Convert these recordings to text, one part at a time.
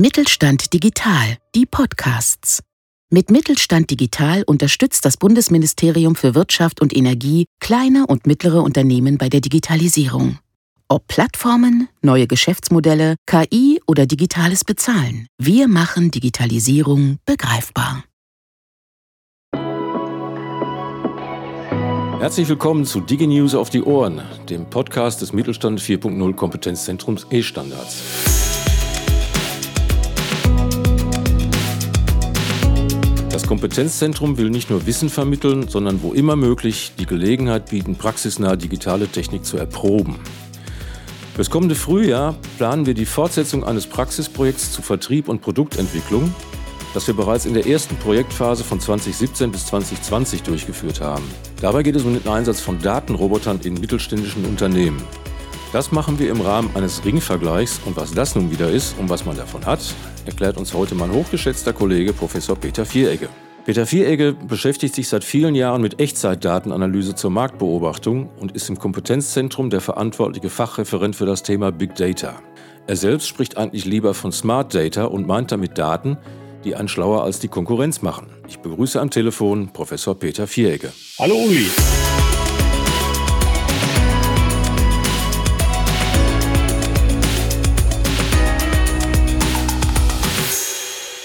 Mittelstand Digital, die Podcasts. Mit Mittelstand Digital unterstützt das Bundesministerium für Wirtschaft und Energie kleine und mittlere Unternehmen bei der Digitalisierung. Ob Plattformen, neue Geschäftsmodelle, KI oder digitales Bezahlen, wir machen Digitalisierung begreifbar. Herzlich willkommen zu DigiNews auf die Ohren, dem Podcast des Mittelstand 4.0 Kompetenzzentrums E-Standards. Das Kompetenzzentrum will nicht nur Wissen vermitteln, sondern wo immer möglich die Gelegenheit bieten, praxisnahe digitale Technik zu erproben. Fürs kommende Frühjahr planen wir die Fortsetzung eines Praxisprojekts zu Vertrieb und Produktentwicklung, das wir bereits in der ersten Projektphase von 2017 bis 2020 durchgeführt haben. Dabei geht es um den Einsatz von Datenrobotern in mittelständischen Unternehmen. Das machen wir im Rahmen eines Ringvergleichs und was das nun wieder ist und was man davon hat, erklärt uns heute mein hochgeschätzter Kollege Professor Peter Vieregge. Peter Vieregge beschäftigt sich seit vielen Jahren mit Echtzeitdatenanalyse zur Marktbeobachtung und ist im Kompetenzzentrum der verantwortliche Fachreferent für das Thema Big Data. Er selbst spricht eigentlich lieber von Smart Data und meint damit Daten, die einen schlauer als die Konkurrenz machen. Ich begrüße am Telefon Professor Peter Vieregge. Hallo Uli.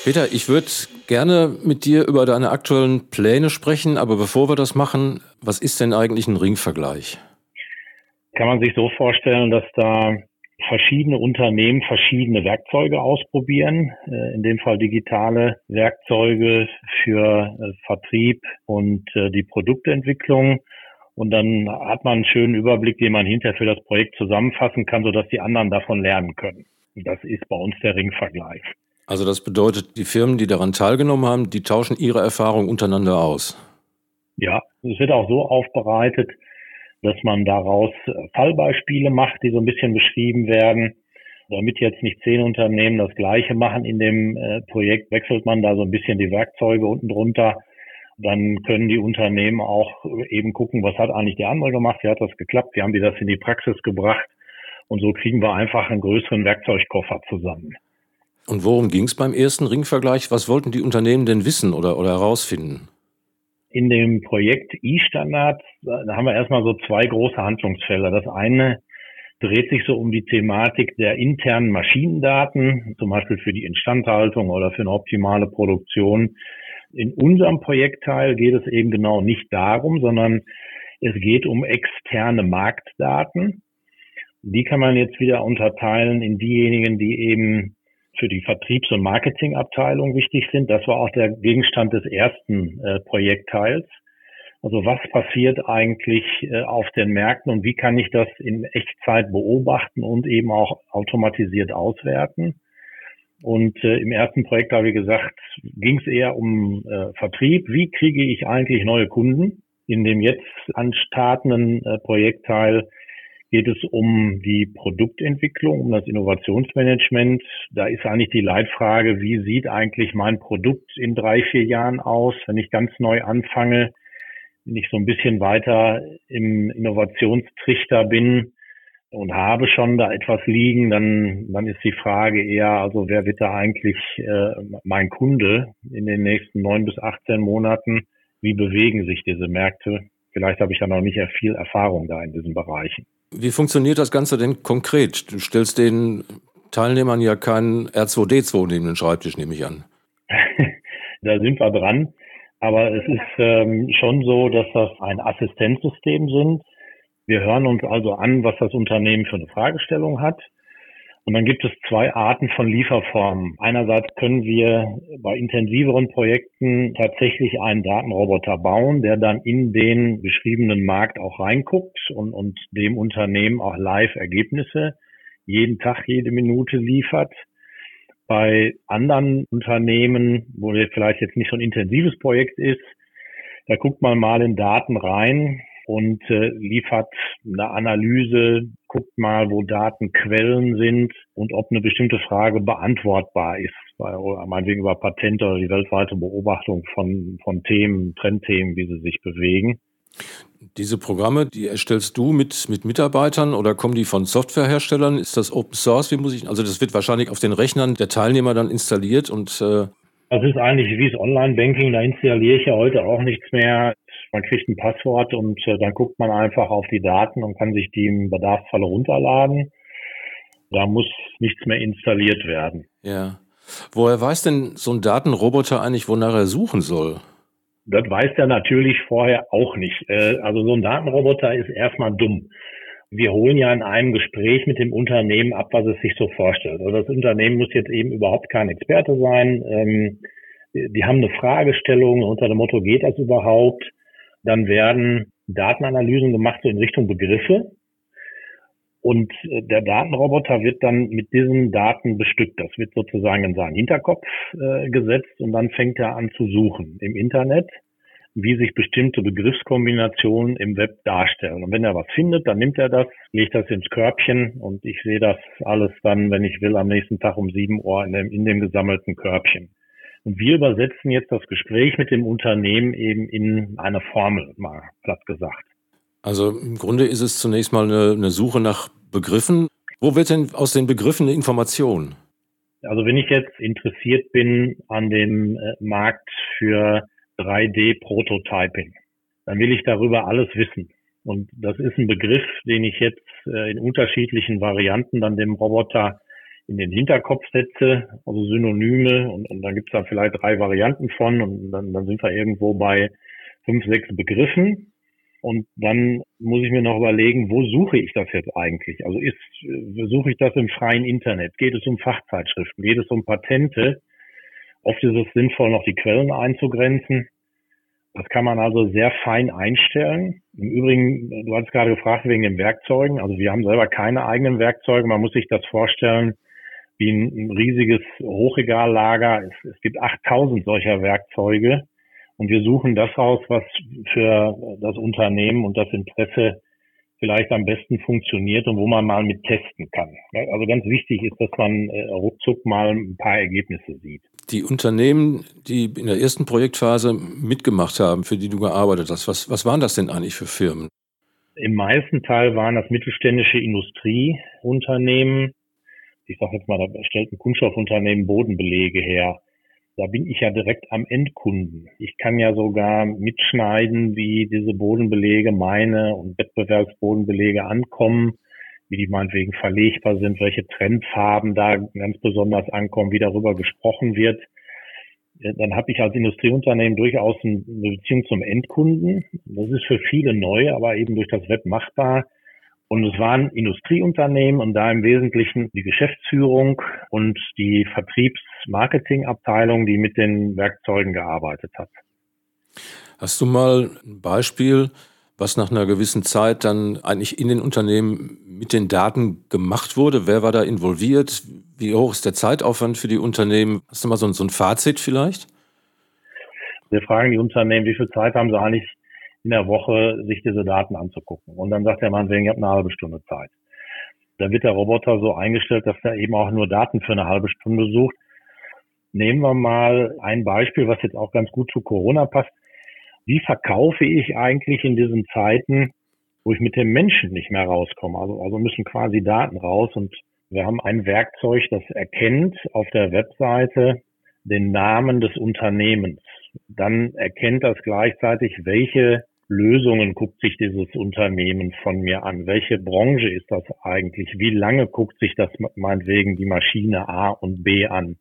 Peter, ich würde gerne mit dir über deine aktuellen Pläne sprechen, aber bevor wir das machen, was ist denn eigentlich ein Ringvergleich? Kann man sich so vorstellen, dass da verschiedene Unternehmen verschiedene Werkzeuge ausprobieren, äh, in dem Fall digitale Werkzeuge für äh, Vertrieb und äh, die Produktentwicklung. Und dann hat man einen schönen Überblick, den man hinterher für das Projekt zusammenfassen kann, sodass die anderen davon lernen können. Das ist bei uns der Ringvergleich. Also das bedeutet, die Firmen, die daran teilgenommen haben, die tauschen ihre Erfahrungen untereinander aus. Ja, es wird auch so aufbereitet, dass man daraus Fallbeispiele macht, die so ein bisschen beschrieben werden. Damit jetzt nicht zehn Unternehmen das Gleiche machen in dem äh, Projekt, wechselt man da so ein bisschen die Werkzeuge unten drunter. Dann können die Unternehmen auch eben gucken, was hat eigentlich der andere gemacht, wie hat das geklappt, wie haben die das in die Praxis gebracht. Und so kriegen wir einfach einen größeren Werkzeugkoffer zusammen. Und worum ging es beim ersten Ringvergleich? Was wollten die Unternehmen denn wissen oder, oder herausfinden? In dem Projekt E-Standard, da haben wir erstmal so zwei große Handlungsfelder. Das eine dreht sich so um die Thematik der internen Maschinendaten, zum Beispiel für die Instandhaltung oder für eine optimale Produktion. In unserem Projektteil geht es eben genau nicht darum, sondern es geht um externe Marktdaten. Die kann man jetzt wieder unterteilen in diejenigen, die eben für die Vertriebs- und Marketingabteilung wichtig sind. Das war auch der Gegenstand des ersten äh, Projektteils. Also was passiert eigentlich äh, auf den Märkten und wie kann ich das in Echtzeit beobachten und eben auch automatisiert auswerten? Und äh, im ersten Projekt, wie gesagt, ging es eher um äh, Vertrieb. Wie kriege ich eigentlich neue Kunden? In dem jetzt anstartenden äh, Projektteil geht es um die Produktentwicklung, um das Innovationsmanagement. Da ist eigentlich die Leitfrage, wie sieht eigentlich mein Produkt in drei, vier Jahren aus, wenn ich ganz neu anfange, wenn ich so ein bisschen weiter im Innovationstrichter bin und habe schon da etwas liegen, dann, dann ist die Frage eher, also wer wird da eigentlich äh, mein Kunde in den nächsten neun bis 18 Monaten? Wie bewegen sich diese Märkte? Vielleicht habe ich ja noch nicht viel Erfahrung da in diesen Bereichen. Wie funktioniert das Ganze denn konkret? Du stellst den Teilnehmern ja keinen R2D2 neben den Schreibtisch, nehme ich an. da sind wir dran. Aber es ist ähm, schon so, dass das ein Assistenzsystem sind. Wir hören uns also an, was das Unternehmen für eine Fragestellung hat. Und dann gibt es zwei Arten von Lieferformen. Einerseits können wir bei intensiveren Projekten tatsächlich einen Datenroboter bauen, der dann in den beschriebenen Markt auch reinguckt und, und dem Unternehmen auch live Ergebnisse jeden Tag, jede Minute liefert. Bei anderen Unternehmen, wo vielleicht jetzt nicht so ein intensives Projekt ist, da guckt man mal in Daten rein, und äh, liefert eine Analyse, guckt mal, wo Datenquellen sind und ob eine bestimmte Frage beantwortbar ist, weil, meinetwegen über Patente oder die weltweite Beobachtung von, von Themen, Trendthemen, wie sie sich bewegen. Diese Programme, die erstellst du mit, mit Mitarbeitern oder kommen die von Softwareherstellern? Ist das Open Source? Wie muss ich, also das wird wahrscheinlich auf den Rechnern der Teilnehmer dann installiert und äh das ist eigentlich wie das Online-Banking, da installiere ich ja heute auch nichts mehr. Man kriegt ein Passwort und äh, dann guckt man einfach auf die Daten und kann sich die im Bedarfsfalle runterladen. Da muss nichts mehr installiert werden. Ja. Woher weiß denn so ein Datenroboter eigentlich, wonach er suchen soll? Das weiß er natürlich vorher auch nicht. Äh, also so ein Datenroboter ist erstmal dumm. Wir holen ja in einem Gespräch mit dem Unternehmen ab, was es sich so vorstellt. Also das Unternehmen muss jetzt eben überhaupt kein Experte sein. Ähm, die haben eine Fragestellung unter dem Motto, geht das überhaupt? Dann werden Datenanalysen gemacht so in Richtung Begriffe. Und äh, der Datenroboter wird dann mit diesen Daten bestückt. Das wird sozusagen in seinen Hinterkopf äh, gesetzt und dann fängt er an zu suchen im Internet, wie sich bestimmte Begriffskombinationen im Web darstellen. Und wenn er was findet, dann nimmt er das, legt das ins Körbchen und ich sehe das alles dann, wenn ich will, am nächsten Tag um 7 Uhr in dem, in dem gesammelten Körbchen. Und wir übersetzen jetzt das Gespräch mit dem Unternehmen eben in eine Formel, mal platt gesagt. Also im Grunde ist es zunächst mal eine, eine Suche nach Begriffen. Wo wird denn aus den Begriffen eine Information? Also wenn ich jetzt interessiert bin an dem äh, Markt für 3D-Prototyping, dann will ich darüber alles wissen. Und das ist ein Begriff, den ich jetzt äh, in unterschiedlichen Varianten dann dem Roboter in den Hinterkopf setze, also Synonyme. Und, und dann gibt es da vielleicht drei Varianten von und dann, dann sind wir irgendwo bei fünf, sechs Begriffen. Und dann muss ich mir noch überlegen, wo suche ich das jetzt eigentlich? Also ist, suche ich das im freien Internet? Geht es um Fachzeitschriften? Geht es um Patente? Oft ist es sinnvoll, noch die Quellen einzugrenzen. Das kann man also sehr fein einstellen. Im Übrigen, du hast gerade gefragt wegen den Werkzeugen. Also wir haben selber keine eigenen Werkzeuge. Man muss sich das vorstellen wie ein, riesiges Hochregallager. Es, es gibt 8000 solcher Werkzeuge und wir suchen das raus, was für das Unternehmen und das Interesse vielleicht am besten funktioniert und wo man mal mit testen kann. Also ganz wichtig ist, dass man äh, ruckzuck mal ein paar Ergebnisse sieht. Die Unternehmen, die in der ersten Projektphase mitgemacht haben, für die du gearbeitet hast, was, was waren das denn eigentlich für Firmen? Im meisten Teil waren das mittelständische Industrieunternehmen. Ich sage jetzt mal, da stellt ein Kunststoffunternehmen Bodenbelege her da bin ich ja direkt am Endkunden. Ich kann ja sogar mitschneiden, wie diese Bodenbelege, meine und Wettbewerbsbodenbelege ankommen, wie die meinetwegen verlegbar sind, welche Trendfarben da ganz besonders ankommen, wie darüber gesprochen wird. Dann habe ich als Industrieunternehmen durchaus eine Beziehung zum Endkunden. Das ist für viele neu, aber eben durch das Web machbar. Und es waren Industrieunternehmen und da im Wesentlichen die Geschäftsführung und die Vertriebs-Marketing-Abteilung, die mit den Werkzeugen gearbeitet hat. Hast du mal ein Beispiel, was nach einer gewissen Zeit dann eigentlich in den Unternehmen mit den Daten gemacht wurde? Wer war da involviert? Wie hoch ist der Zeitaufwand für die Unternehmen? Hast du mal so ein, so ein Fazit vielleicht? Wir fragen die Unternehmen, wie viel Zeit haben sie eigentlich in der Woche sich diese Daten anzugucken. Und dann sagt der Mann, ich habe eine halbe Stunde Zeit. Dann wird der Roboter so eingestellt, dass er eben auch nur Daten für eine halbe Stunde sucht. Nehmen wir mal ein Beispiel, was jetzt auch ganz gut zu Corona passt. Wie verkaufe ich eigentlich in diesen Zeiten, wo ich mit dem Menschen nicht mehr rauskomme? Also, also müssen quasi Daten raus und wir haben ein Werkzeug, das erkennt auf der Webseite den Namen des Unternehmens. Dann erkennt das gleichzeitig, welche Lösungen guckt sich dieses Unternehmen von mir an? Welche Branche ist das eigentlich? Wie lange guckt sich das meinetwegen die Maschine A und B an?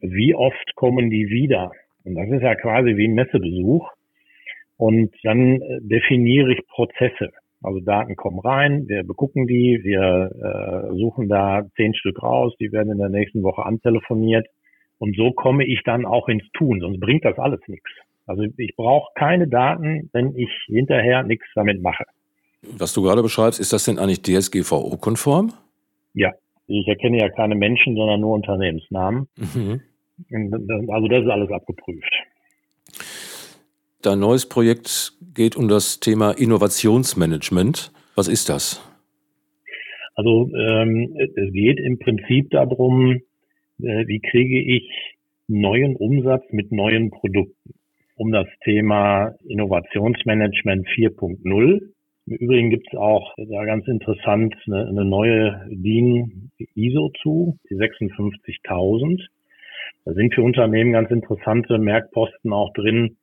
Wie oft kommen die wieder? Und das ist ja quasi wie ein Messebesuch. Und dann äh, definiere ich Prozesse. Also Daten kommen rein, wir begucken die, wir äh, suchen da zehn Stück raus, die werden in der nächsten Woche antelefoniert. Und so komme ich dann auch ins Tun, sonst bringt das alles nichts. Also ich brauche keine Daten, wenn ich hinterher nichts damit mache. Was du gerade beschreibst, ist das denn eigentlich DSGVO-konform? Ja, ich erkenne ja keine Menschen, sondern nur Unternehmensnamen. Mhm. Also das ist alles abgeprüft. Dein neues Projekt geht um das Thema Innovationsmanagement. Was ist das? Also ähm, es geht im Prinzip darum, äh, wie kriege ich neuen Umsatz mit neuen Produkten. Um das Thema Innovationsmanagement 4.0. Im Übrigen gibt es auch da ganz interessant eine, eine neue DIN ISO zu, die 56000. Da sind für Unternehmen ganz interessante Merkposten auch drin,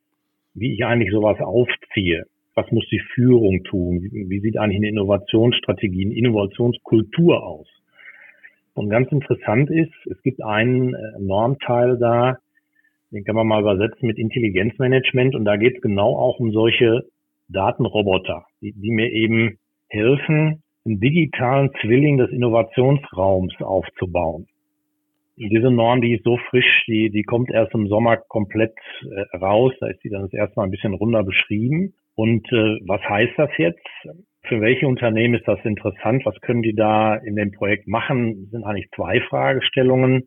wie ich eigentlich sowas aufziehe. Was muss die Führung tun? Wie, sieht eigentlich eine Innovationsstrategie, eine Innovationskultur aus? Und ganz interessant ist, es gibt einen äh, Normteil da, den kann man mal übersetzen mit Intelligenzmanagement und da geht es genau auch um solche Datenroboter, die, die mir eben helfen, einen digitalen Zwilling des Innovationsraums aufzubauen. Diese Norm, die ist so frisch, die, die kommt erst im Sommer komplett äh, raus. Da ist sie dann das erste Mal ein bisschen runder beschrieben. Und äh, was heißt das jetzt? Für welche Unternehmen ist das interessant? Was können die da in dem Projekt machen? Das sind eigentlich zwei Fragestellungen.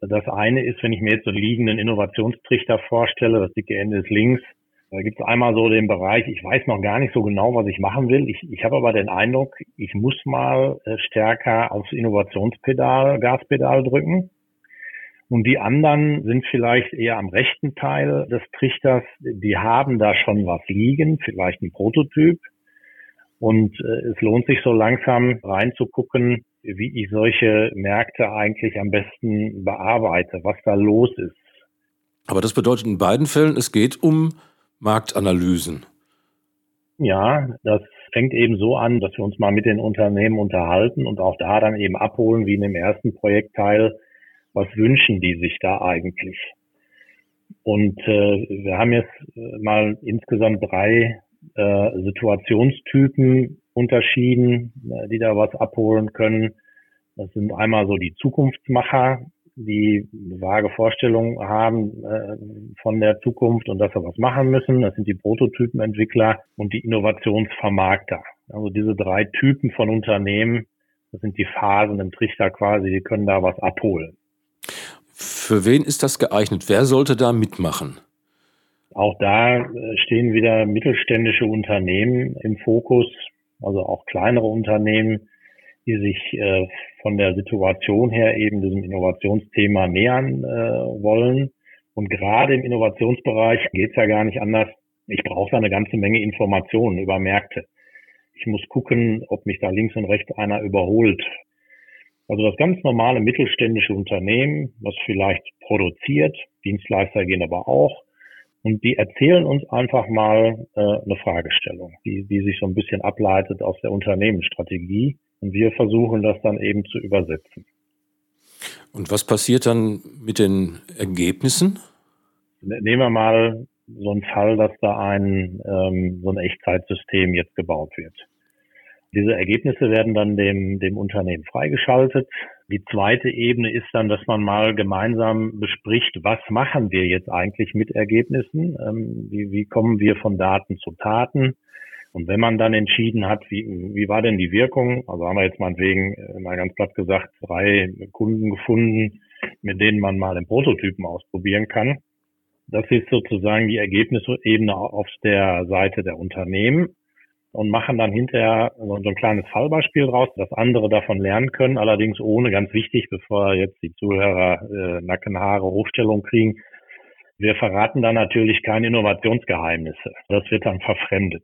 Das eine ist, wenn ich mir jetzt so einen liegenden Innovationstrichter vorstelle, das dicke Ende ist links, da gibt es einmal so den Bereich, ich weiß noch gar nicht so genau, was ich machen will. Ich, ich habe aber den Eindruck, ich muss mal äh, stärker aufs Innovationspedal, Gaspedal drücken. Und die anderen sind vielleicht eher am rechten Teil des Trichters. Die haben da schon was liegen, vielleicht ein Prototyp. Und äh, es lohnt sich so langsam reinzugucken, wie ich solche Märkte eigentlich am besten bearbeite, was da los ist. Aber das bedeutet in beiden Fällen, es geht um Marktanalysen. Ja, das fängt eben so an, dass wir uns mal mit den Unternehmen unterhalten und auch da dann eben abholen, wie in dem ersten Projektteil, was wünschen die sich da eigentlich? Und äh, wir haben jetzt äh, mal insgesamt drei äh, Situationstypen unterschieden, äh, die da was abholen können. Das sind einmal so die Zukunftsmacher, die vage Vorstellungen haben äh, von der Zukunft und dass wir was machen müssen. Das sind die Prototypenentwickler und die Innovationsvermarkter. Also diese drei Typen von Unternehmen, das sind die Phasen im Trichter quasi, die können da was abholen. Für wen ist das geeignet? Wer sollte da mitmachen? Auch da äh, stehen wieder mittelständische Unternehmen im Fokus, also auch kleinere Unternehmen, die sich äh, von der Situation her eben diesem Innovationsthema nähern äh, wollen. Und gerade im Innovationsbereich geht es ja gar nicht anders. Ich brauche da eine ganze Menge Informationen über Märkte. Ich muss gucken, ob mich da links und rechts einer überholt. Also das ganz normale mittelständische Unternehmen, was vielleicht produziert, Dienstleister gehen aber auch, und die erzählen uns einfach mal äh, eine Fragestellung, die, die sich so ein bisschen ableitet aus der Unternehmensstrategie. Und wir versuchen das dann eben zu übersetzen. Und was passiert dann mit den Ergebnissen? Ne, nehmen wir mal so einen Fall, dass da ein ähm, so ein Echtzeitsystem jetzt gebaut wird. Diese Ergebnisse werden dann dem, dem Unternehmen freigeschaltet. Die zweite Ebene ist dann, dass man mal gemeinsam bespricht, was machen wir jetzt eigentlich mit Ergebnissen? Ähm, wie, wie kommen wir von Daten zu Taten? Und wenn man dann entschieden hat, wie, wie war denn die Wirkung, also haben wir jetzt meinetwegen äh, mal ganz platt gesagt, drei Kunden gefunden, mit denen man mal den Prototypen ausprobieren kann. Das ist sozusagen die Ergebnisebene auf der Seite der Unternehmen und machen dann hinterher so ein kleines Fallbeispiel draus, dass andere davon lernen können, allerdings ohne, ganz wichtig, bevor jetzt die Zuhörer äh, Nackenhaare, Hochstellung kriegen, wir verraten dann natürlich keine Innovationsgeheimnisse. Das wird dann verfremdet.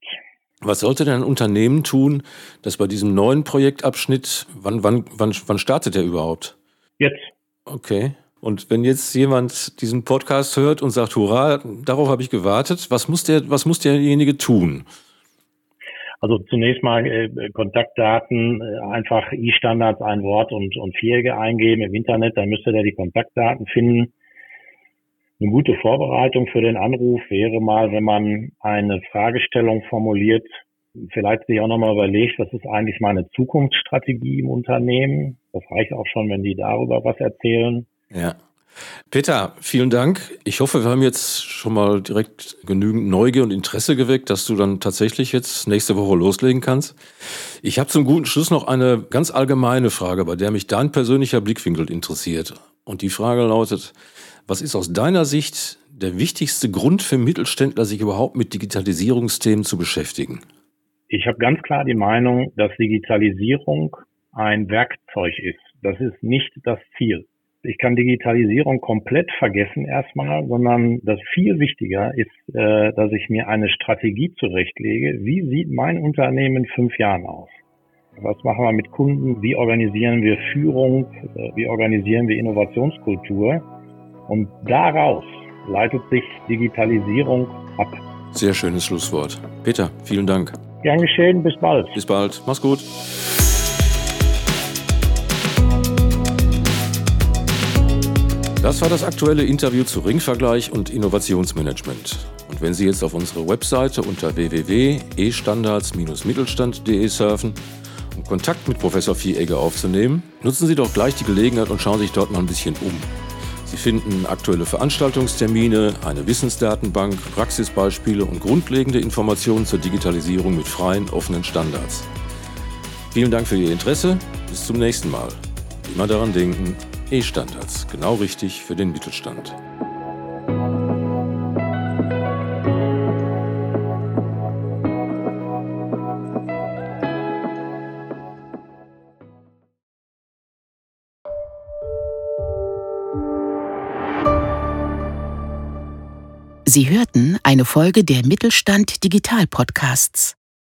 Was sollte denn ein Unternehmen tun, das bei diesem neuen Projektabschnitt, wann, wann, wann, wann startet der überhaupt? Jetzt. Okay. Und wenn jetzt jemand diesen Podcast hört und sagt, hurra, darauf habe ich gewartet, was muss, der, was muss derjenige tun? Also zunächst mal äh, Kontaktdaten, äh, einfach E-Standards, ein Wort und, und Vierecke eingeben im Internet, dann müsste der die Kontaktdaten finden. Eine gute Vorbereitung für den Anruf wäre mal, wenn man eine Fragestellung formuliert, vielleicht sich auch nochmal überlegt, was ist eigentlich meine Zukunftsstrategie im Unternehmen. Das reicht auch schon, wenn die darüber was erzählen. Ja. Peter, vielen Dank. Ich hoffe, wir haben jetzt schon mal direkt genügend Neugier und Interesse geweckt, dass du dann tatsächlich jetzt nächste Woche loslegen kannst. Ich habe zum guten Schluss noch eine ganz allgemeine Frage, bei der mich dein persönlicher Blickwinkel interessiert. Und die Frage lautet, was ist aus deiner Sicht der wichtigste Grund für Mittelständler, sich überhaupt mit Digitalisierungsthemen zu beschäftigen? Ich habe ganz klar die Meinung, dass Digitalisierung ein Werkzeug ist. Das ist nicht das Ziel. Ich kann Digitalisierung komplett vergessen erstmal, sondern das viel wichtiger ist, äh, dass ich mir eine Strategie zurechtlege. Wie sieht mein Unternehmen in fünf Jahren aus? Was machen wir mit Kunden? Wie organisieren wir Führung? Äh, wie organisieren wir Innovationskultur? Und daraus leitet sich Digitalisierung ab. Sehr schönes Schlusswort. Peter, vielen Dank. Gern geschehen, bis bald. Bis bald. Mach's gut. Das war das aktuelle Interview zu Ringvergleich und Innovationsmanagement. Und wenn Sie jetzt auf unsere Webseite unter www.estandards-mittelstand.de surfen, um Kontakt mit Professor Vieregger aufzunehmen, nutzen Sie doch gleich die Gelegenheit und schauen sich dort mal ein bisschen um. Sie finden aktuelle Veranstaltungstermine, eine Wissensdatenbank, Praxisbeispiele und grundlegende Informationen zur Digitalisierung mit freien, offenen Standards. Vielen Dank für Ihr Interesse. Bis zum nächsten Mal. Immer daran denken, E-Standards, genau richtig für den Mittelstand. Sie hörten eine Folge der Mittelstand Digital Podcasts.